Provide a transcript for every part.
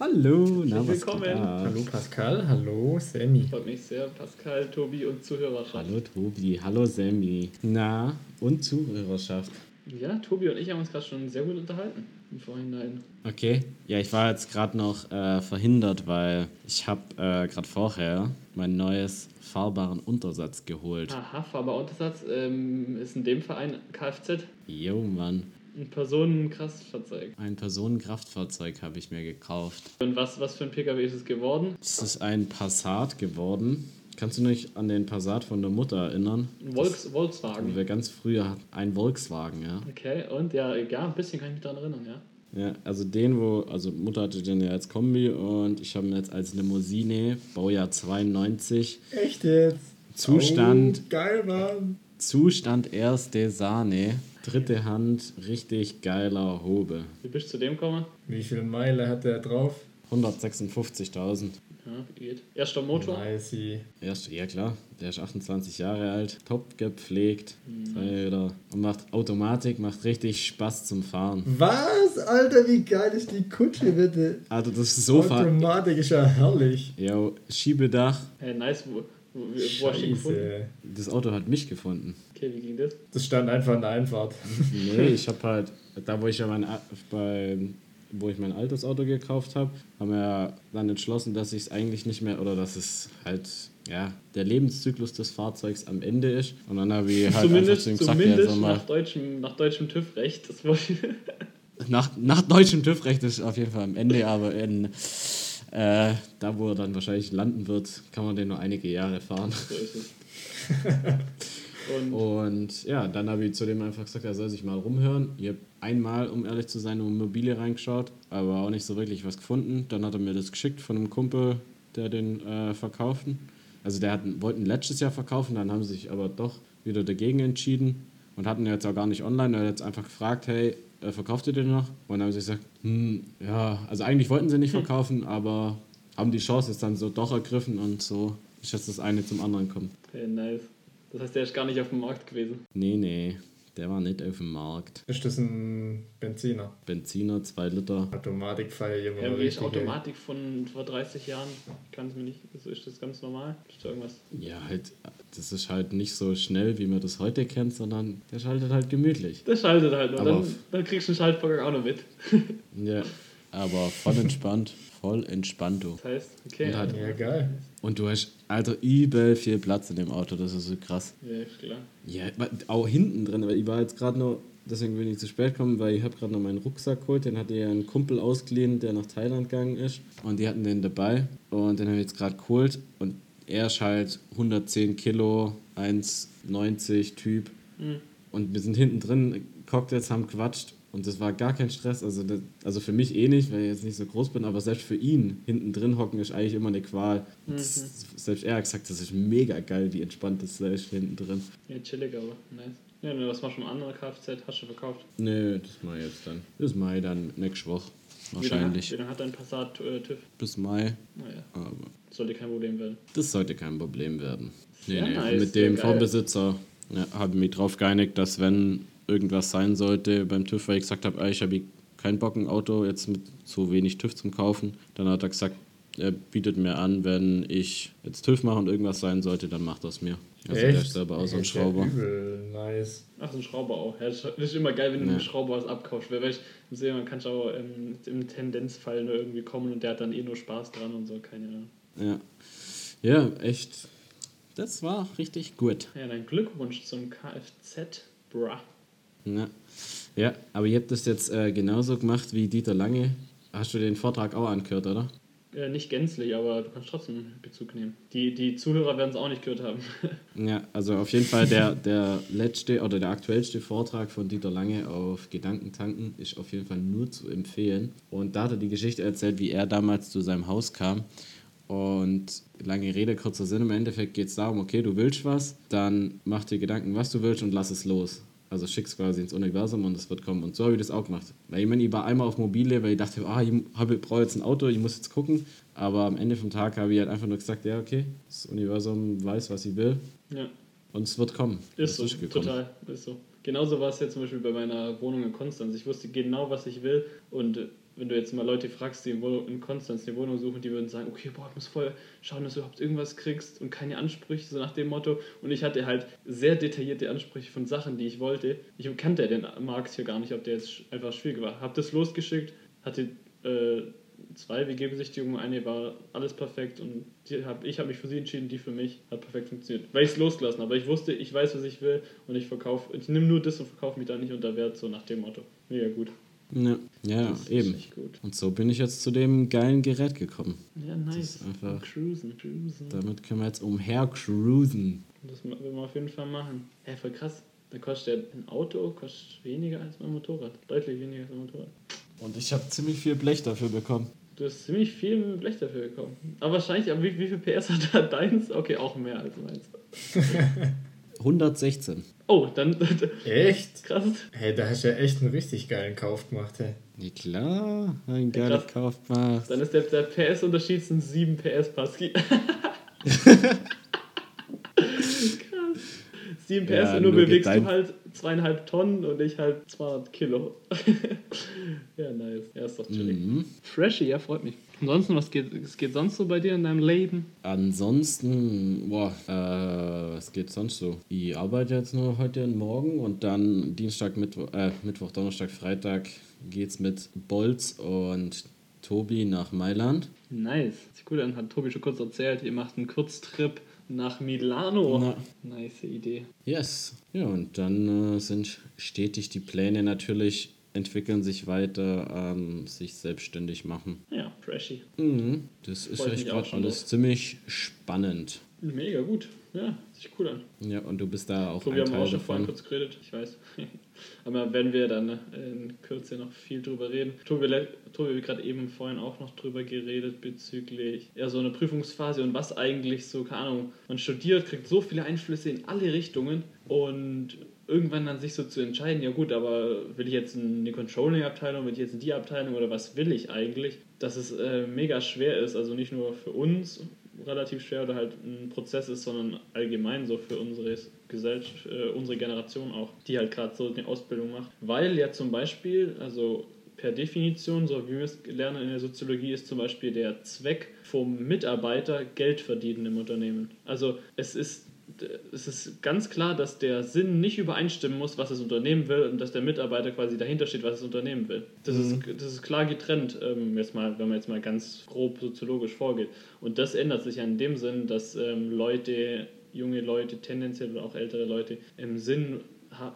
Hallo, na, Willkommen. Hallo Pascal, hallo Sammy. Freut mich sehr, Pascal, Tobi und Zuhörerschaft. Hallo Tobi, hallo Sammy. Na, und Zuhörerschaft. Ja, Tobi und ich haben uns gerade schon sehr gut unterhalten im Vorhinein. Okay, ja, ich war jetzt gerade noch äh, verhindert, weil ich habe äh, gerade vorher mein neues fahrbaren Untersatz geholt. Aha, Fahrbar-Untersatz ähm, ist in dem Verein Kfz Jo, Mann. Ein Personenkraftfahrzeug. Ein Personenkraftfahrzeug habe ich mir gekauft. Und was, was für ein PKW ist es geworden? Es ist ein Passat geworden. Kannst du dich an den Passat von der Mutter erinnern? Ein Volks Das, Volkswagen. wir ganz früher hatten. Ein Volkswagen, ja. Okay, und ja, ja, ein bisschen kann ich mich daran erinnern, ja. Ja, also den, wo, also Mutter hatte den ja als Kombi und ich habe ihn jetzt als Limousine, Baujahr 92, Echt jetzt? Zustand, Oh, geil, Mann. Zustand erste Sahne, dritte Hand, richtig geiler Hobe. Wie bist du zu dem gekommen? Wie viel Meile hat der drauf? 156.000. Ja, geht. Erster Motor. Nice. Erst, ja klar, der ist 28 Jahre alt, top gepflegt, Räder und macht Automatik, macht richtig Spaß zum Fahren. Was? Alter, wie geil ist die Kutsche, bitte? Also das Sofa, Automatik ist ja herrlich. ja, Schiebedach, Hey, nice, wo, hast du ihn gefunden? Das Auto hat mich gefunden. Okay, wie ging das? Das stand einfach in der Einfahrt. Nee, ich habe halt, da wo ich ja mein, A- bei, wo ich mein altes Auto gekauft habe, haben wir ja dann entschlossen, dass ich es eigentlich nicht mehr, oder dass es halt, ja, der Lebenszyklus des Fahrzeugs am Ende ist. Und dann habe ich halt zumindest einfach zu gesagt, ja, zumindest sag mal, nach, deutschem, nach deutschem TÜV-Recht. Das wollte ich. nach, nach deutschem TÜV-Recht ist es auf jeden Fall am Ende, aber in, äh, da wo er dann wahrscheinlich landen wird, kann man den nur einige Jahre fahren. Und Und ja, dann habe ich zu dem einfach gesagt, er soll sich mal rumhören. Ich habe einmal, um ehrlich zu sein, in Immobilie reingeschaut, aber auch nicht so wirklich was gefunden. Dann hat er mir das geschickt von einem Kumpel, der den äh, verkauften. Also der wollten letztes Jahr verkaufen, dann haben sie sich aber doch wieder dagegen entschieden und hatten jetzt auch gar nicht online. Er hat jetzt einfach gefragt, hey, äh, verkauft ihr den noch? Und dann haben sie gesagt, hm, ja, also eigentlich wollten sie nicht verkaufen, aber haben die Chance jetzt dann so doch ergriffen und so ist jetzt das eine zum anderen gekommen. okay, nice. Das heißt, der ist gar nicht auf dem Markt gewesen. Nee, nee, der war nicht auf dem Markt. Ist das ein Benziner? Benziner, 2 Liter. Automatik feier immer Ja, wie ist ey. Automatik von vor 30 Jahren? Kann es mir nicht. So ist das ganz normal? Ist da irgendwas? Ja, halt, das ist halt nicht so schnell, wie man das heute kennt, sondern der schaltet halt gemütlich. Das schaltet halt nur. Aber Dann, dann kriegst du den Schaltvorgang auch noch mit. Ja, aber voll entspannt. Voll entspannt, du. Das heißt, okay. Und halt- Ja, geil. Und du hast, Alter, übel viel Platz in dem Auto, das ist so krass. Ja, ist klar. Ja, auch hinten drin, weil ich war jetzt gerade noch, deswegen bin ich zu spät gekommen, weil ich habe gerade noch meinen Rucksack geholt, den hatte ja ein Kumpel ausgeliehen, der nach Thailand gegangen ist und die hatten den dabei und den habe ich jetzt gerade geholt und er ist halt 110 Kilo, 1,90 Typ Mhm. und wir sind hinten drin, Cocktails haben quatscht und das war gar kein Stress, also, das, also für mich eh nicht, weil ich jetzt nicht so groß bin, aber selbst für ihn hinten drin hocken ist eigentlich immer eine Qual. Das, selbst er hat gesagt, das ist mega geil, wie entspannt das ist hinten drin. Ja, chillig, aber nice. Ja, ne, was machst du mit einem anderen Kfz? Hast du verkauft? Nö, das mache ich jetzt dann. Das mache ich dann nächste Woche. Wahrscheinlich. wie lange hat dein Passat äh, TÜV? Bis Mai. Naja, Aber sollte kein Problem werden. das sollte kein Problem werden. Nee, nee. nice, Mit dem geil. Vorbesitzer ja, habe ich mich drauf geeinigt, dass wenn irgendwas sein sollte beim TÜV, weil ich gesagt habe, ey, ich habe keinen Bock, ein Auto jetzt mit so wenig TÜV zum kaufen, dann hat er gesagt, er bietet mir an, wenn ich jetzt TÜV mache und irgendwas sein sollte, dann macht er es mir. Also der ist selber auch so ein Ist ja Schrauber. Übel, nice. Ach, so ein Schrauber auch. Ja, das ist immer geil, wenn du Ja. mit einem Schrauber was abkaufst. Weil, du, sehe, man kann auch ähm, im Tendenzfall nur irgendwie kommen und der hat dann eh nur Spaß dran und so, keine Ahnung. Ja. ja, echt. Das war richtig gut. Ja, dann Glückwunsch zum Kfz, bruh. Ja, ja aber ihr habt das jetzt äh, genauso gemacht wie Dieter Lange. Hast du den Vortrag auch angehört, oder? Äh, nicht gänzlich, aber du kannst trotzdem Bezug nehmen. Die, die Zuhörer werden es auch nicht gehört haben. Ja, also auf jeden Fall der, der letzte oder der aktuellste Vortrag von Dieter Lange auf Gedankentanken ist auf jeden Fall nur zu empfehlen. Und da hat er die Geschichte erzählt, wie er damals zu seinem Haus kam. Und lange Rede, kurzer Sinn, im Endeffekt geht es darum, okay, du willst was, dann mach dir Gedanken, was du willst und lass es los. Also schick's quasi ins Universum und es wird kommen. Und so habe ich das auch gemacht. Weil ich meine, ich war einmal auf Mobile, weil ich dachte, ah, ich brauche jetzt ein Auto, ich muss jetzt gucken. Aber am Ende vom Tag habe ich halt einfach nur gesagt, ja, okay, das Universum weiß, was ich will ja, und es wird kommen. ist Es so, total, ist so. Genauso war es jetzt zum Beispiel bei meiner Wohnung in Konstanz. Ich wusste genau, was ich will und wenn du jetzt mal Leute fragst, die in, Konstanz eine Wohnung suchen, die würden sagen, okay, boah, ich muss voll schauen, dass du überhaupt irgendwas kriegst und keine Ansprüche, so nach dem Motto. Und ich hatte halt sehr detaillierte Ansprüche von Sachen, die ich wollte. Ich kannte den Markt hier gar nicht, ob der jetzt einfach schwierig war. Hab das losgeschickt, hatte äh, zwei WG-Besichtigungen, eine war alles perfekt und hab, ich habe mich für sie entschieden, die für mich hat perfekt funktioniert. Weil ich es losgelassen habe, ich wusste, ich weiß, was ich will und ich verkaufe, ich nehme nur das und verkaufe mich da nicht unter Wert, so nach dem Motto. Mega gut. Ja, ja eben. Und so bin ich jetzt zu dem geilen Gerät gekommen. Ja, nice. einfach- Cruisen, cruisen. Damit können wir jetzt umher cruisen. Das will man auf jeden Fall machen. Ja, voll krass. Da kostet ein Auto kostet weniger als mein Motorrad. Deutlich weniger als mein Motorrad. Und ich habe ziemlich viel Blech dafür bekommen. Du hast ziemlich viel Blech dafür bekommen. Aber wahrscheinlich, aber wie, wie viel PS hat da deins? Okay, auch mehr als meins. 116. Oh, dann Echt? krass. Hey, da hast du ja echt einen richtig geilen Kauf gemacht, hey. Ja klar, ein geiler krass. Kauf gemacht. Dann ist der, der PS-Unterschied sind 7 PS Pascal. krass. 7 PS Ja, und nur nur bewegst du halt zweieinhalb Tonnen und ich halt 200 Kilo. ja, nice. Ja, ist doch chillig. Mhm. Freshy, ja, freut mich. Ansonsten, was geht, was geht sonst so bei dir in deinem Leben? Ansonsten, boah, äh, was geht sonst so? Ich arbeite jetzt nur heute und morgen und dann Dienstag, Mittwoch, äh, Mittwoch, Donnerstag, Freitag geht's mit Bolz und Tobi nach Mailand. Nice. Sieht gut an, hat Tobi schon kurz erzählt. Ihr macht einen Kurztrip nach Milano. Na. Nice Idee. Yes. Ja, und dann äh, sind stetig die Pläne natürlich, entwickeln sich weiter, ähm, sich selbstständig machen. Ja, Freshy. Mhm. Das ist Freut echt mich auch gerade alles ziemlich spannend. Mega gut. Ja, sieht cool an. Ja, und du bist da auch Tobi ein haben wir Teil auch schon vorhin davon. kurz geredet, ich weiß. Aber werden wir dann äh, in Kürze noch viel drüber reden. Tobi, Tobi hat gerade eben vorhin auch noch drüber geredet bezüglich ja, so eine Prüfungsphase und was eigentlich so, keine Ahnung, man studiert, kriegt so viele Einflüsse in alle Richtungen und irgendwann dann sich so zu entscheiden, ja gut, aber will ich jetzt in die Controlling-Abteilung, will ich jetzt in die Abteilung oder was will ich eigentlich, dass es äh, mega schwer ist, also nicht nur für uns relativ schwer oder halt ein Prozess ist, sondern allgemein so für unsere Gesellschaft, äh, unsere Generation auch, die halt gerade so eine Ausbildung macht. Weil ja zum Beispiel, also per Definition, so wie wir es lernen in der Soziologie, ist zum Beispiel der Zweck vom Mitarbeiter Geld verdienen im Unternehmen. Also es ist es ist ganz klar, dass der Sinn nicht übereinstimmen muss, was das Unternehmen will und dass der Mitarbeiter quasi dahinter steht, was das Unternehmen will. Das, ist, das ist klar getrennt, ähm, jetzt mal, wenn man jetzt mal ganz grob soziologisch vorgeht. Und das ändert sich ja in dem Sinn, dass ähm, Leute, junge Leute, tendenziell oder auch ältere Leute, im Sinn,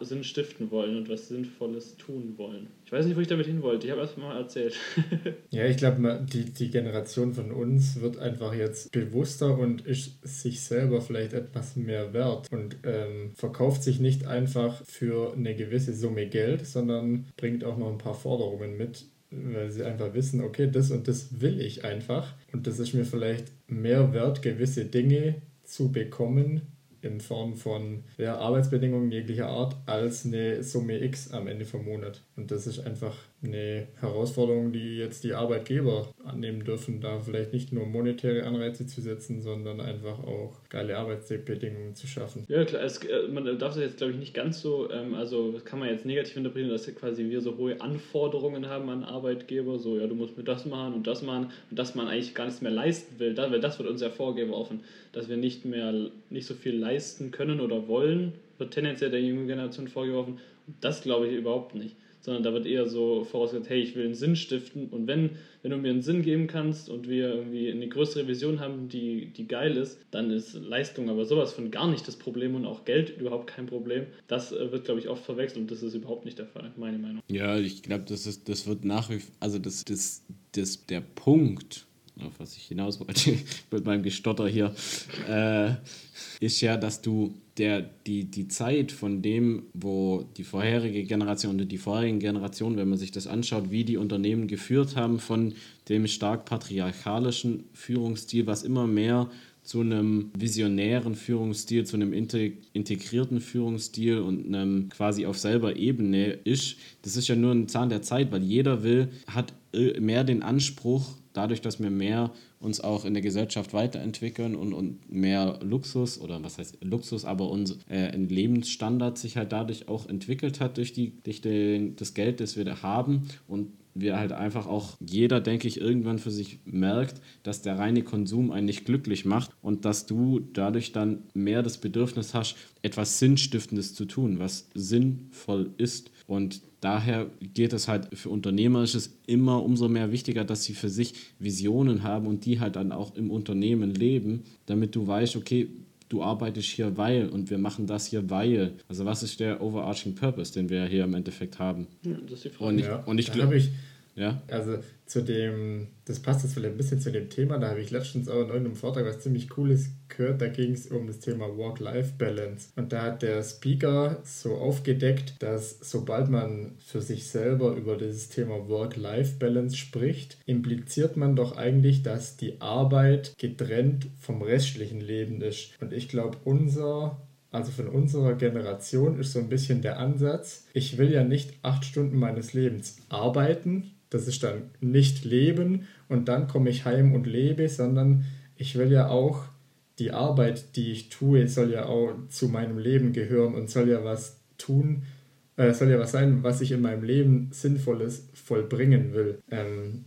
Sinn stiften wollen und was Sinnvolles tun wollen. Ich weiß nicht, wo ich damit hin wollte. Ich habe erst mal erzählt. Ja, ich glaube, die, die Generation von uns wird einfach jetzt bewusster und ist sich selber vielleicht etwas mehr wert und ähm, verkauft sich nicht einfach für eine gewisse Summe Geld, sondern bringt auch noch ein paar Forderungen mit, weil sie einfach wissen, okay, das und das will ich einfach und das ist mir vielleicht mehr wert, gewisse Dinge zu bekommen in Form von ja, Arbeitsbedingungen jeglicher Art als eine Summe X am Ende vom Monat. Und das ist einfach eine Herausforderung, die jetzt die Arbeitgeber annehmen dürfen, da vielleicht nicht nur monetäre Anreize zu setzen, sondern einfach auch geile Arbeitsbedingungen zu schaffen. Ja, klar, es, äh, man darf das jetzt, glaube ich, nicht ganz so, ähm, also das kann man jetzt negativ interpretieren, dass quasi wir so hohe Anforderungen haben an Arbeitgeber, so, ja, du musst mir das machen und das machen und dass man eigentlich gar nichts mehr leisten will, weil das wird uns ja vorgeworfen, dass wir nicht mehr, nicht so viel leisten können oder wollen, wird tendenziell der jungen Generation vorgeworfen. Das glaube ich überhaupt nicht sondern da wird eher so vorausgesetzt, hey, ich will einen Sinn stiften und wenn, wenn du mir einen Sinn geben kannst und wir irgendwie eine größere Vision haben, die, die geil ist, dann ist Leistung aber sowas von gar nicht das Problem und auch Geld überhaupt kein Problem. Das äh, wird, glaube ich, oft verwechselt und das ist überhaupt nicht der Fall, meine Meinung. Ja, ich glaube, das das wird nach wie also das, das, das, der Punkt, auf was ich hinaus wollte mit meinem Gestotter hier, äh, ist ja, dass du der, die, die Zeit von dem, wo die vorherige Generation oder die vorherigen Generationen, wenn man sich das anschaut, wie die Unternehmen geführt haben, von dem stark patriarchalischen Führungsstil, was immer mehr zu einem visionären Führungsstil, zu einem integ- integrierten Führungsstil und einem quasi auf selber Ebene ist, das ist ja nur ein Zahn der Zeit, weil jeder will, hat äh, mehr den Anspruch, dadurch, dass wir mehr uns auch in der Gesellschaft weiterentwickeln und, und mehr Luxus oder was heißt Luxus, aber uns, äh, Lebensstandard sich halt dadurch auch entwickelt hat durch, die, durch den, das Geld, das wir da haben und wir halt einfach auch jeder, denke ich, irgendwann für sich merkt, dass der reine Konsum einen nicht glücklich macht und dass du dadurch dann mehr das Bedürfnis hast, etwas Sinnstiftendes zu tun, was sinnvoll ist. Und daher geht es halt für Unternehmer ist es immer umso mehr wichtiger, dass sie für sich Visionen haben und die halt dann auch im Unternehmen leben, damit du weißt, okay, du arbeitest hier weil und wir machen das hier weil. Also was ist der overarching Purpose, den wir hier im Endeffekt haben? Ja, das ist die Frage. Und ich, ja, und ich glaube, ja. Also zu dem, das passt jetzt vielleicht ein bisschen zu dem Thema, da habe ich letztens auch in einem Vortrag was ziemlich Cooles gehört, da ging es um das Thema Work-Life-Balance. Und da hat der Speaker so aufgedeckt, dass sobald man für sich selber über dieses Thema Work-Life-Balance spricht, impliziert man doch eigentlich, dass die Arbeit getrennt vom restlichen Leben ist. Und ich glaube, unser also von unserer Generation ist so ein bisschen der Ansatz, ich will ja nicht acht Stunden meines Lebens arbeiten, das ist dann nicht leben und dann komme ich heim und lebe, sondern ich will ja auch die Arbeit, die ich tue, soll ja auch zu meinem Leben gehören und soll ja was tun, äh, soll ja was sein, was ich in meinem Leben Sinnvolles vollbringen will. Ähm,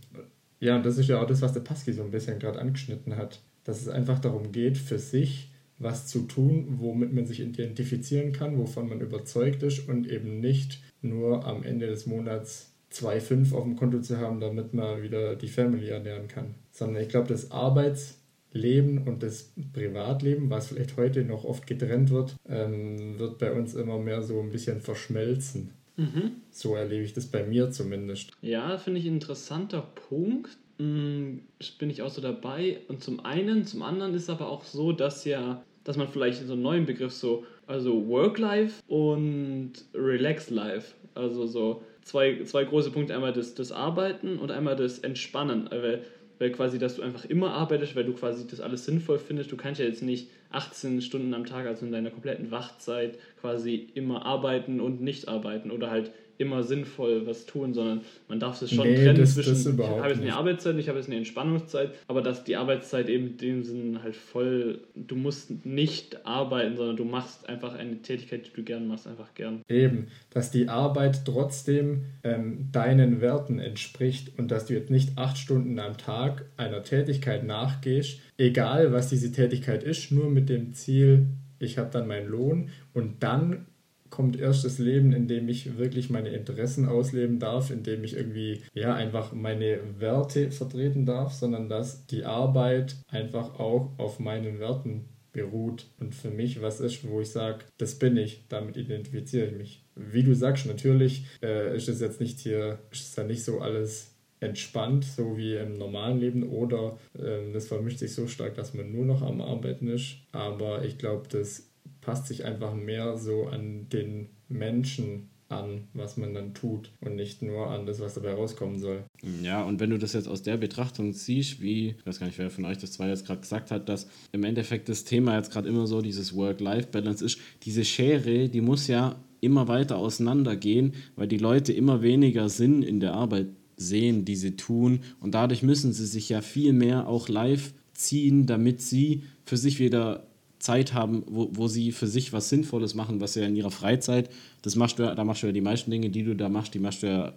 ja, und das ist ja auch das, was der Pasky so ein bisschen gerade angeschnitten hat, dass es einfach darum geht, für sich was zu tun, womit man sich identifizieren kann, wovon man überzeugt ist und eben nicht nur am Ende des Monats 2,5 auf dem Konto zu haben, damit man wieder die Family ernähren kann. Sondern ich glaube, das Arbeitsleben und das Privatleben, was vielleicht heute noch oft getrennt wird, ähm, wird bei uns immer mehr so ein bisschen verschmelzen. Mhm. So erlebe ich das bei mir zumindest. Ja, finde ich ein interessanter Punkt. Hm, bin ich auch so dabei. Und zum einen, zum anderen ist es aber auch so, dass ja, dass man vielleicht so einen neuen Begriff so, also Work-Life und Relax-Life, also so zwei, zwei große Punkte. Einmal das, das Arbeiten und einmal das Entspannen. Weil, weil quasi, dass du einfach immer arbeitest, weil du quasi das alles sinnvoll findest. Du kannst ja jetzt nicht 18 Stunden am Tag, also in deiner kompletten Wachzeit, quasi immer arbeiten und nicht arbeiten oder halt immer sinnvoll was tun, sondern man darf es schon nee, trennen das, zwischen, das ich habe jetzt eine Arbeitszeit, ich habe jetzt eine Entspannungszeit, aber dass die Arbeitszeit eben in dem Sinn halt voll, du musst nicht arbeiten, sondern du machst einfach eine Tätigkeit, die du gern machst, einfach gern. Eben, dass die Arbeit trotzdem ähm, deinen Werten entspricht und dass du jetzt nicht acht Stunden am Tag einer Tätigkeit nachgehst, egal was diese Tätigkeit ist, nur mit dem Ziel, ich habe dann meinen Lohn und dann kommt erst das Leben, in dem ich wirklich meine Interessen ausleben darf, in dem ich irgendwie ja einfach meine Werte vertreten darf, sondern dass die Arbeit einfach auch auf meinen Werten beruht und für mich was ist, wo ich sage, das bin ich, damit identifiziere ich mich. Wie du sagst, natürlich äh, ist es jetzt nicht hier, ist es ja nicht so alles entspannt, so wie im normalen Leben, oder äh, das vermischt sich so stark, dass man nur noch am Arbeiten ist. Aber ich glaube, das passt sich einfach mehr so an den Menschen an, was man dann tut und nicht nur an das, was dabei rauskommen soll. Ja, und wenn du das jetzt aus der Betrachtung siehst, wie, ich weiß gar nicht, wer von euch das zwei jetzt gerade gesagt hat, dass im Endeffekt das Thema jetzt gerade immer so dieses Work-Life-Balance ist, diese Schere, die muss ja immer weiter auseinandergehen, weil die Leute immer weniger Sinn in der Arbeit sehen, die sie tun und dadurch müssen sie sich ja viel mehr auch live ziehen, damit sie für sich wieder Zeit haben, wo, wo sie für sich was Sinnvolles machen, was sie ja in ihrer Freizeit, das machst du ja, da machst du ja die meisten Dinge, die du da machst, die machst du ja,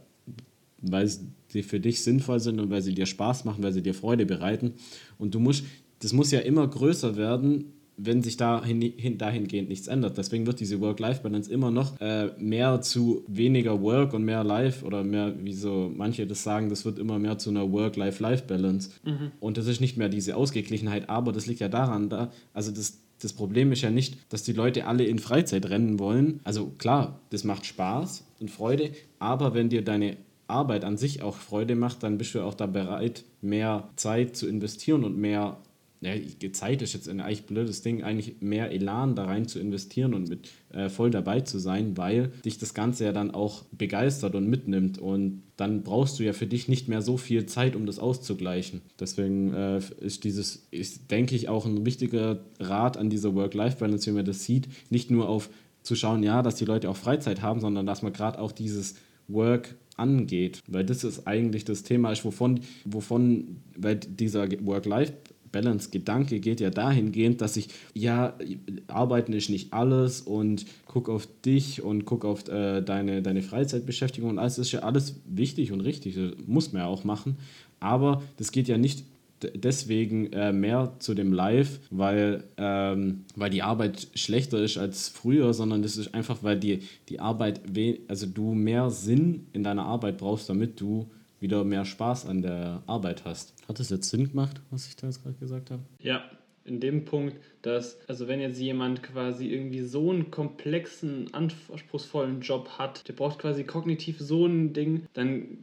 weil sie für dich sinnvoll sind und weil sie dir Spaß machen, weil sie dir Freude bereiten. Und du musst, das muss ja immer größer werden, wenn sich dahin, hin, dahingehend nichts ändert. Deswegen wird diese Work-Life-Balance immer noch äh, mehr zu weniger Work und mehr Life oder mehr, wie so manche das sagen, das wird immer mehr zu einer Work-Life-Life-Balance. Mhm. Und das ist nicht mehr diese Ausgeglichenheit, aber das liegt ja daran, da, also das, das Problem ist ja nicht, dass die Leute alle in Freizeit rennen wollen. Also klar, das macht Spaß und Freude, aber wenn dir deine Arbeit an sich auch Freude macht, dann bist du auch da bereit, mehr Zeit zu investieren und mehr ja, Zeit ist jetzt ein eigentlich blödes Ding, eigentlich mehr Elan da rein zu investieren und mit äh, voll dabei zu sein, weil dich das Ganze ja dann auch begeistert und mitnimmt. Und dann brauchst du ja für dich nicht mehr so viel Zeit, um das auszugleichen. Deswegen äh, ist dieses, ist, denke ich, auch ein wichtiger Rat an dieser Work-Life-Balance, wie man das sieht, nicht nur auf zu schauen, ja, dass die Leute auch Freizeit haben, sondern dass man gerade auch dieses Work angeht, weil das ist eigentlich das Thema, wovon, wovon weil dieser Work-Life Work-Life-Balance-Gedanke geht ja dahingehend, dass ich, ja, arbeiten ist nicht alles und guck auf dich und guck auf äh, deine, deine Freizeitbeschäftigung und alles ist ja alles wichtig und richtig, das muss man ja auch machen. Aber das geht ja nicht deswegen äh, mehr zu dem Live, weil, ähm, weil die Arbeit schlechter ist als früher, sondern das ist einfach, weil die, die Arbeit, also du mehr Sinn in deiner Arbeit brauchst, damit du wieder mehr Spaß an der Arbeit hast. Hat das jetzt Sinn gemacht, was ich da jetzt gerade gesagt habe? Ja, in dem Punkt, dass, also wenn jetzt jemand quasi irgendwie so einen komplexen, anspruchsvollen Job hat, der braucht quasi kognitiv so ein Ding, dann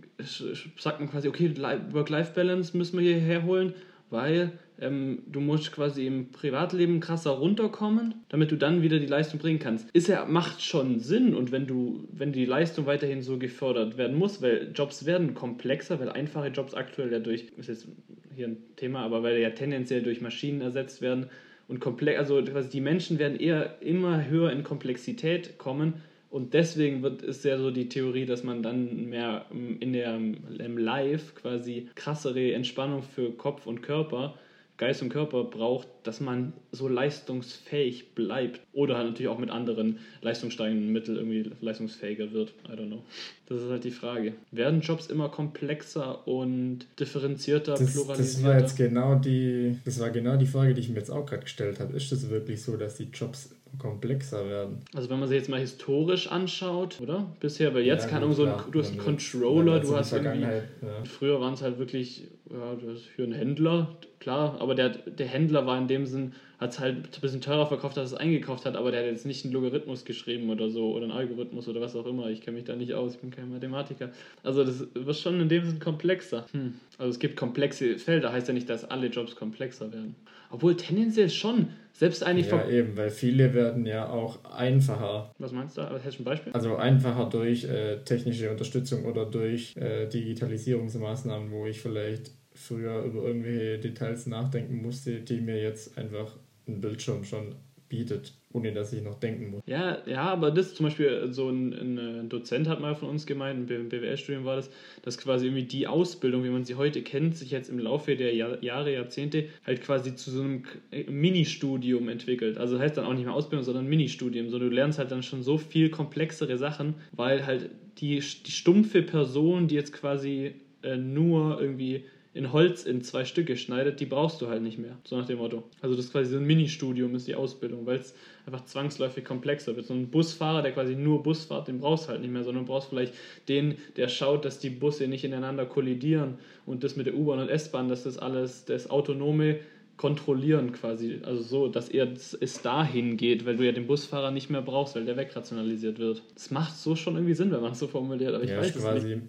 sagt man quasi, okay, Work-Life-Balance müssen wir hierher holen, weil ähm, du musst quasi im Privatleben krasser runterkommen, damit du dann wieder die Leistung bringen kannst. Ist ja, macht schon Sinn und wenn du, wenn die Leistung weiterhin so gefördert werden muss, weil Jobs werden komplexer, weil einfache Jobs aktuell ja durch, ist jetzt hier ein Thema, aber weil ja tendenziell durch Maschinen ersetzt werden und komplex, also quasi die Menschen werden eher immer höher in Komplexität kommen und deswegen wird, ist ja so die Theorie, dass man dann mehr in der, im Live quasi krassere Entspannung für Kopf und Körper Geist und Körper braucht, dass man so leistungsfähig bleibt. Oder halt natürlich auch mit anderen leistungssteigenden Mitteln irgendwie leistungsfähiger wird. I don't know. Das ist halt die Frage. Werden Jobs immer komplexer und differenzierter, das, pluralisierter? Das war jetzt genau die, das war genau die Frage, die ich mir jetzt auch gerade gestellt habe. Ist es wirklich so, dass die Jobs komplexer werden. Also wenn man sich jetzt mal historisch anschaut, oder? Bisher, weil jetzt ja, kann so ein, du hast einen Controller, du hast irgendwie, ja. früher waren es halt wirklich, ja, du hast für einen Händler, klar, aber der, der Händler war in dem Sinn, hat es halt ein bisschen teurer verkauft, als es eingekauft hat, aber der hat jetzt nicht einen Logarithmus geschrieben oder so oder einen Algorithmus oder was auch immer. Ich kenne mich da nicht aus, ich bin kein Mathematiker. Also das wird schon in dem Sinn komplexer. Hm. Also es gibt komplexe Felder, heißt ja nicht, dass alle Jobs komplexer werden. Obwohl tendenziell schon. Selbst eigentlich Ja, eben, weil viele werden ja auch einfacher. Was meinst du? Hast du ein Beispiel? Also einfacher durch äh, technische Unterstützung oder durch äh, Digitalisierungsmaßnahmen, wo ich vielleicht früher über irgendwelche Details nachdenken musste, die mir jetzt einfach ein Bildschirm schon bietet, ohne dass ich noch denken muss. Ja, ja, aber das zum Beispiel, so ein, ein Dozent hat mal von uns gemeint, ein BWL-Studium war das, dass quasi irgendwie die Ausbildung, wie man sie heute kennt, sich jetzt im Laufe der Jahr, Jahre, Jahrzehnte halt quasi zu so einem Ministudium entwickelt. Also das heißt dann auch nicht mehr Ausbildung, sondern Ministudium. So, du lernst halt dann schon so viel komplexere Sachen, weil halt die, die stumpfe Person, die jetzt quasi äh, nur irgendwie in Holz in zwei Stücke schneidet, die brauchst du halt nicht mehr. So nach dem Motto. Also das ist quasi so ein Ministudium ist die Ausbildung, weil es einfach zwangsläufig komplexer wird. So ein Busfahrer, der quasi nur Bus fährt, den brauchst du halt nicht mehr, sondern du brauchst vielleicht den, der schaut, dass die Busse nicht ineinander kollidieren und das mit der U-Bahn und S-Bahn, dass das alles, das autonome kontrollieren quasi, also so, dass er es dahin geht, weil du ja den Busfahrer nicht mehr brauchst, weil der wegrationalisiert wird. Das macht so schon irgendwie Sinn, wenn man es so formuliert, aber ich ja, weiß es quasi nicht.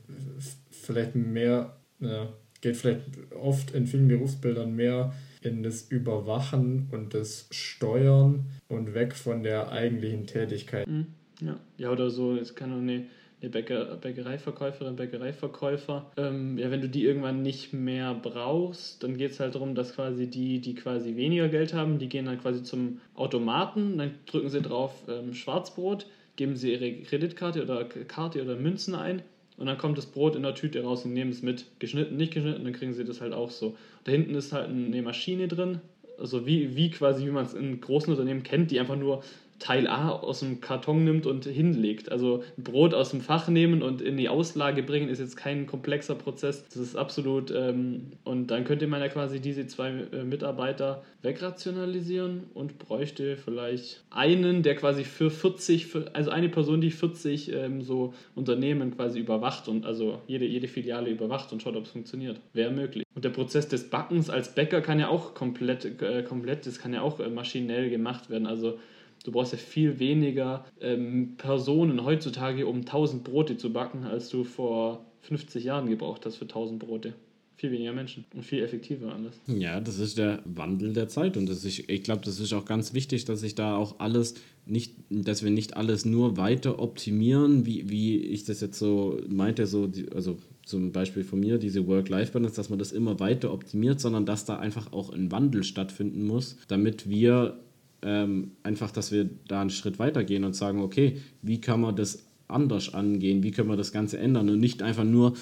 Vielleicht mehr ja, geht vielleicht oft in vielen Berufsbildern mehr in das Überwachen und das Steuern und weg von der eigentlichen Tätigkeit. Mhm. Ja, ja oder so, es kann auch eine, eine Bäcker, Bäckereiverkäuferin, Bäckereiverkäufer, ähm, ja, wenn du die irgendwann nicht mehr brauchst, dann geht es halt darum, dass quasi die, die quasi weniger Geld haben, die gehen dann quasi zum Automaten, dann drücken sie drauf ähm, Schwarzbrot, geben sie ihre Kreditkarte oder Karte oder Münzen ein und dann kommt das Brot in der Tüte raus und nehmen es mit. Geschnitten, nicht geschnitten, dann kriegen sie das halt auch so. Da hinten ist halt eine Maschine drin, also wie, wie quasi, wie man es in großen Unternehmen kennt, die einfach nur Teil A aus dem Karton nimmt und hinlegt. Also Brot aus dem Fach nehmen und in die Auslage bringen ist jetzt kein komplexer Prozess. Das ist absolut. Ähm, und dann könnte man ja quasi diese zwei äh, Mitarbeiter wegrationalisieren und bräuchte vielleicht einen, der quasi für 40, für, also eine Person, die 40 ähm, so Unternehmen quasi überwacht und also jede, jede Filiale überwacht und schaut, ob es funktioniert. Wäre möglich. Und der Prozess des Backens als Bäcker kann ja auch komplett, äh, komplett das kann ja auch äh, maschinell gemacht werden. Also Du brauchst ja viel weniger ähm, Personen heutzutage, um 1000 Brote zu backen, als du vor 50 Jahren gebraucht hast für 1000 Brote. Viel weniger Menschen und viel effektiver alles. Ja, das ist der Wandel der Zeit und das ist, ich glaube, das ist auch ganz wichtig, dass sich da auch alles nicht, dass wir nicht alles nur weiter optimieren, wie, wie ich das jetzt so meinte, so die, also zum Beispiel von mir, diese Work-Life-Balance, dass man das immer weiter optimiert, sondern dass da einfach auch ein Wandel stattfinden muss, damit wir ähm, einfach, dass wir da einen Schritt weiter gehen und sagen, okay, wie kann man das anders angehen, wie können wir das Ganze ändern und nicht einfach nur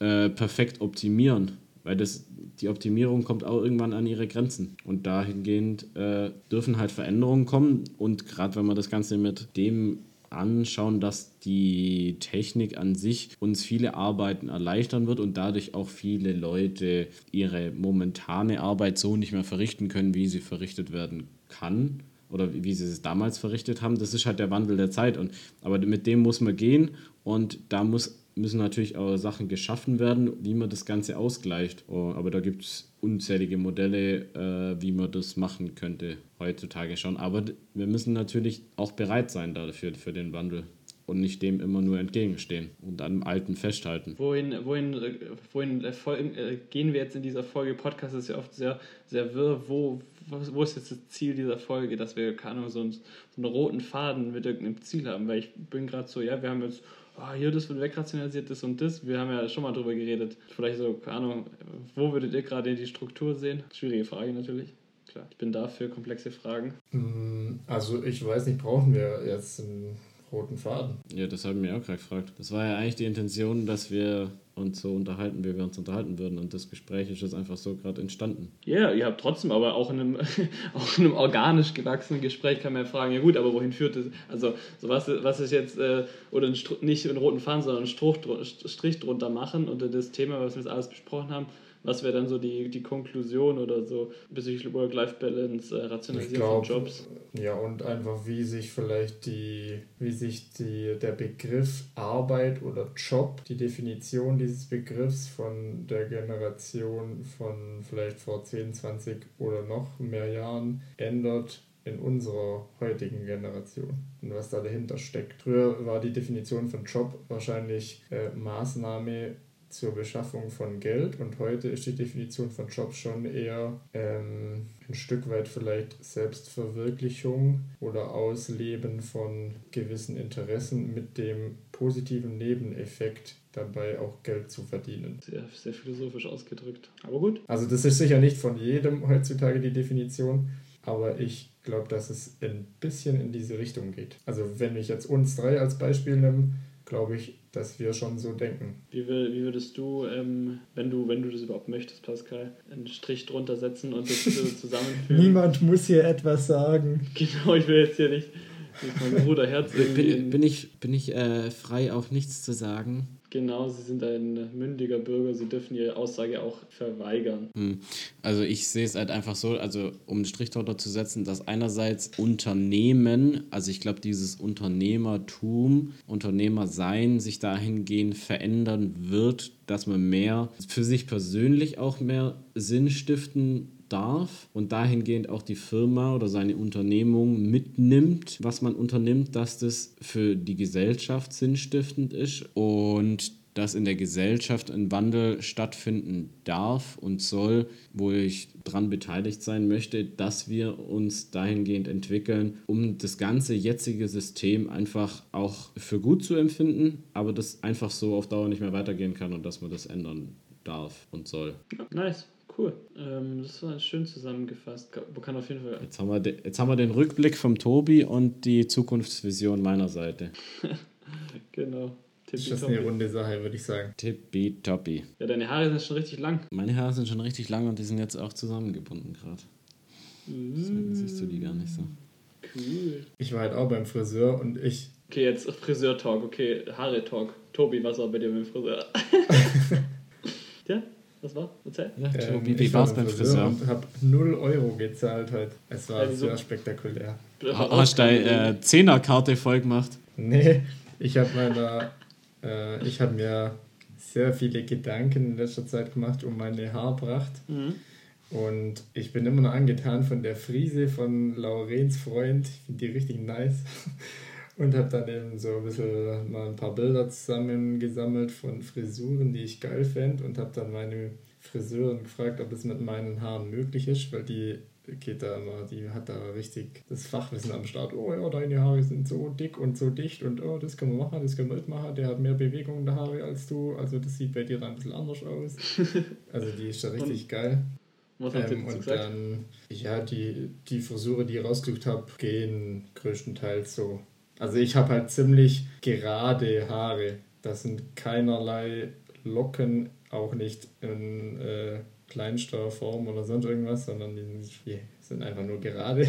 äh, perfekt optimieren. weil das, die Optimierung kommt auch irgendwann an ihre Grenzen. Und dahingehend äh, dürfen halt Veränderungen kommen. Und gerade wenn wir das Ganze mit dem anschauen, dass die Technik an sich uns viele Arbeiten erleichtern wird und dadurch auch viele Leute ihre momentane Arbeit so nicht mehr verrichten können, wie sie verrichtet werden kann oder wie sie es damals verrichtet haben. Das ist halt der Wandel der Zeit. Und, aber mit dem muss man gehen und da muss, müssen natürlich auch Sachen geschaffen werden, wie man das Ganze ausgleicht. Oh, aber da gibt es unzählige Modelle, äh, wie man das machen könnte heutzutage schon. Aber wir müssen natürlich auch bereit sein dafür, für den Wandel und nicht dem immer nur entgegenstehen und an dem Alten festhalten. Wohin, wohin, wohin äh, gehen wir jetzt in dieser Folge? Podcast ist ja oft sehr, sehr wirr. Wo, wo ist jetzt das Ziel dieser Folge, dass wir, keine Ahnung, so einen, so einen roten Faden mit irgendeinem Ziel haben? Weil ich bin gerade so, ja, wir haben jetzt, oh, hier, das wird wegrationalisiert, das und das. Wir haben ja schon mal drüber geredet. Vielleicht so, keine Ahnung, wo würdet ihr gerade die Struktur sehen? Schwierige Frage natürlich. Klar, ich bin dafür komplexe Fragen. Mm, also ich weiß nicht, brauchen wir jetzt roten Faden? Ja, das haben wir auch gerade gefragt. Das war ja eigentlich die Intention, dass wir uns so unterhalten, wie wir uns unterhalten würden. Und das Gespräch ist jetzt einfach so gerade entstanden. Ja, yeah, ihr habt trotzdem, aber auch in, einem, auch in einem organisch gewachsenen Gespräch kann man ja fragen, ja gut, aber wohin führt das? Also, so was, was ist jetzt, äh, oder nicht einen roten Faden, sondern einen Strich drunter machen unter das Thema, was wir jetzt alles besprochen haben was wäre dann so die, die Konklusion oder so bezüglich Work-Life-Balance, äh, Rationalisierung von Jobs? Ja, und einfach wie sich vielleicht die, wie sich die, der Begriff Arbeit oder Job, die Definition dieses Begriffs von der Generation von vielleicht vor 10, 20 oder noch mehr Jahren ändert in unserer heutigen Generation und was da dahinter steckt. Früher war die Definition von Job wahrscheinlich äh, Maßnahme zur Beschaffung von Geld und heute ist die Definition von Job schon eher ähm, ein Stück weit vielleicht Selbstverwirklichung oder Ausleben von gewissen Interessen mit dem positiven Nebeneffekt dabei auch Geld zu verdienen. Sehr, sehr philosophisch ausgedrückt. Aber gut. Also das ist sicher nicht von jedem heutzutage die Definition, aber ich glaube, dass es ein bisschen in diese Richtung geht. Also wenn ich jetzt uns drei als Beispiel nehme, glaube ich, dass wir schon so denken. Wie, will, wie würdest du, ähm, wenn du, wenn du das überhaupt möchtest, Pascal, einen Strich drunter setzen und das zusammenführen? Niemand muss hier etwas sagen. Genau, ich will jetzt hier nicht, nicht mein Bruder Herz bin, bin ich, bin ich äh, frei, auch nichts zu sagen? Genau, sie sind ein mündiger Bürger, sie dürfen ihre Aussage auch verweigern. Hm. Also ich sehe es halt einfach so, also um einen Strich drunter zu setzen, dass einerseits Unternehmen, also ich glaube dieses Unternehmertum, Unternehmersein sich dahingehend verändern wird, dass man mehr für sich persönlich auch mehr Sinn stiften darf und dahingehend auch die Firma oder seine Unternehmung mitnimmt, was man unternimmt, dass das für die Gesellschaft sinnstiftend ist und dass in der Gesellschaft ein Wandel stattfinden darf und soll, wo ich daran beteiligt sein möchte, dass wir uns dahingehend entwickeln, um das ganze jetzige System einfach auch für gut zu empfinden, aber das einfach so auf Dauer nicht mehr weitergehen kann und dass man das ändern darf und soll. Nice. Cool. Ähm, das war schön zusammengefasst. Kann auf jeden Fall. Jetzt haben, wir de, jetzt haben wir den Rückblick vom Tobi und die Zukunftsvision meiner Seite. genau. Das ist eine runde Sache, würde ich sagen. Tippitoppi. Ja, deine Haare sind schon richtig lang. Meine Haare sind schon richtig lang und die sind jetzt auch zusammengebunden gerade. Deswegen siehst du die gar nicht so. Cool. Ich war halt auch beim Friseur und ich. Okay, jetzt Friseur-Talk. Okay, Haare-Talk. Tobi, was war bei dir beim Friseur? Was war? Erzähl. Ja, ähm, wie wie war es beim Friseur? Ich habe 0 Euro gezahlt heute. Es war ja, sehr spektakulär. Hast du deine äh, Zehnerkarte voll gemacht? Nee, ich habe meiner, äh, ich habe mir sehr viele Gedanken in letzter Zeit gemacht um meine Haarpracht. Mhm. Und ich bin immer noch angetan von der Frise von Laurens Freund. Ich finde die richtig nice. Und habe dann eben so ein bisschen mal ein paar Bilder zusammengesammelt von Frisuren, die ich geil fände. Und habe dann meine Friseurin gefragt, ob es mit meinen Haaren möglich ist, weil die geht da immer, die hat da richtig das Fachwissen am Start. Oh ja, deine Haare sind so dick und so dicht und oh, das können wir machen, das können wir mitmachen. Der hat mehr Bewegung in der Haare als du, also das sieht bei dir dann ein bisschen anders aus. Also die ist da richtig und, geil. Was hat ähm, und gesagt? dann, ja, die, die Frisure, die ich rausgesucht habe, gehen größtenteils so also ich habe halt ziemlich gerade Haare. Das sind keinerlei Locken auch nicht in äh, kleinster Form oder sonst irgendwas, sondern die, sind einfach nur gerade.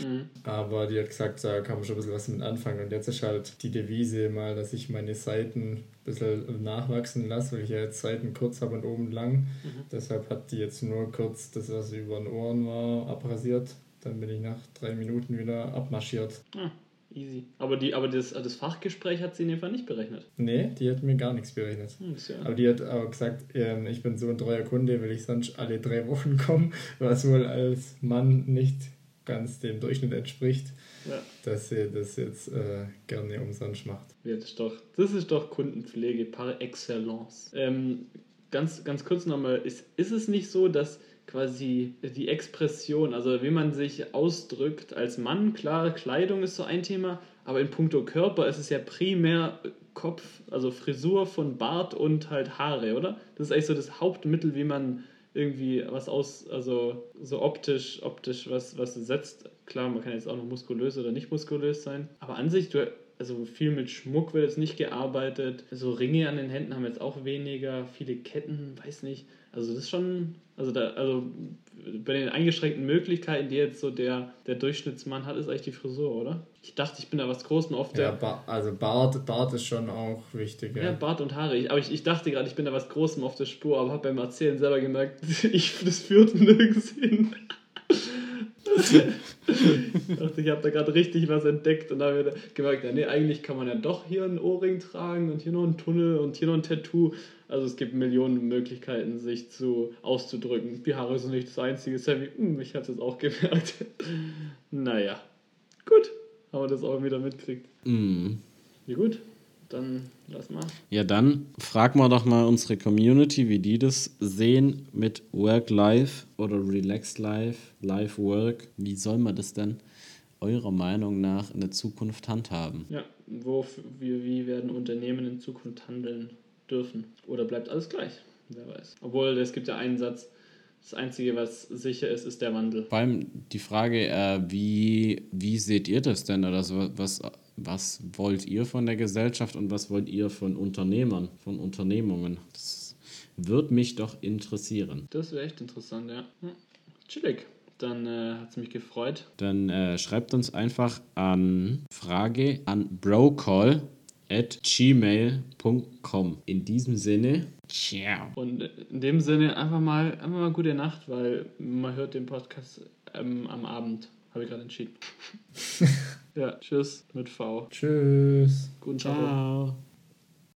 Mhm. Aber die hat gesagt, da kann man schon ein bisschen was mit anfangen. Und jetzt ist halt die Devise mal, dass ich meine Seiten ein bisschen nachwachsen lasse, weil ich ja jetzt Seiten kurz habe und oben lang. Mhm. Deshalb hat die jetzt nur kurz das, was über den Ohren war, abrasiert. Dann bin ich nach drei Minuten wieder abmarschiert. Ah. Easy. Aber, die, aber das, das Fachgespräch hat sie in dem Fall nicht berechnet. Nee, die hat mir gar nichts berechnet. Hm, ja. Aber die hat auch gesagt, ähm, ich bin so ein treuer Kunde, will ich sonst alle drei Wochen kommen, was wohl als Mann nicht ganz dem Durchschnitt entspricht, ja. dass sie das jetzt äh, gerne umsonst macht. Ja, das, ist doch, das ist doch Kundenpflege par excellence. Ähm, ganz, ganz kurz nochmal, ist, ist es nicht so, dass quasi die Expression, also wie man sich ausdrückt als Mann. Klar, Kleidung ist so ein Thema, aber in puncto Körper ist es ja primär Kopf, also Frisur von Bart und halt Haare, oder? Das ist eigentlich so das Hauptmittel, wie man irgendwie was aus, also so optisch, optisch was, was setzt. Klar, man kann jetzt auch noch muskulös oder nicht muskulös sein, aber an sich, du, also viel mit Schmuck wird jetzt nicht gearbeitet. So Ringe an den Händen haben jetzt auch weniger, viele Ketten, weiß nicht. Also das ist schon, also da, also bei den eingeschränkten Möglichkeiten, die jetzt so der, der Durchschnittsmann hat, ist eigentlich die Frisur, oder? Ich dachte, ich bin da was Großem auf der. Ja, ba also Bart, Bart ist schon auch wichtig. Ja, ja Bart und Haare. Ich, aber ich, ich dachte gerade, ich bin da was Großem auf der Spur, aber habe beim Erzählen selber gemerkt, ich, das führt nirgends hin ich dachte, ich habe da gerade richtig was entdeckt und da habe ich gemerkt, ja, nee, eigentlich kann man ja doch hier einen Ohrring tragen und hier noch einen Tunnel und hier noch ein Tattoo. Also es gibt Millionen Möglichkeiten, sich zu auszudrücken. Die Haare sind nicht das Einzige. Sammy, hm, ich habe es jetzt auch gemerkt. naja, gut, haben wir das auch wieder mitgekriegt. Mm. Ja gut, dann lass mal. Ja, dann fragen wir doch mal unsere Community, wie die das sehen mit Work-Life oder Relax-Life, Life-Work. Wie soll man das denn eurer Meinung nach in der Zukunft handhaben? Ja, wo, wie, wie werden Unternehmen in Zukunft handeln dürfen? Oder bleibt alles gleich? Wer weiß. Obwohl, es gibt ja einen Satz, das Einzige, was sicher ist, ist der Wandel. Vor allem die Frage, äh, wie, wie seht ihr das denn? Oder so, was, was wollt ihr von der Gesellschaft und was wollt ihr von Unternehmern, von Unternehmungen? Das würde mich doch interessieren. Das wäre echt interessant, ja. Hm. Chillig. Dann äh, hat es mich gefreut. Dann äh, schreibt uns einfach an Frage an Brocall at gmail.com. In diesem Sinne, ciao. Und in dem Sinne einfach mal, einfach mal gute Nacht, weil man hört den Podcast ähm, am Abend. Habe ich gerade entschieden. ja, tschüss mit V. Tschüss. Guten Ciao.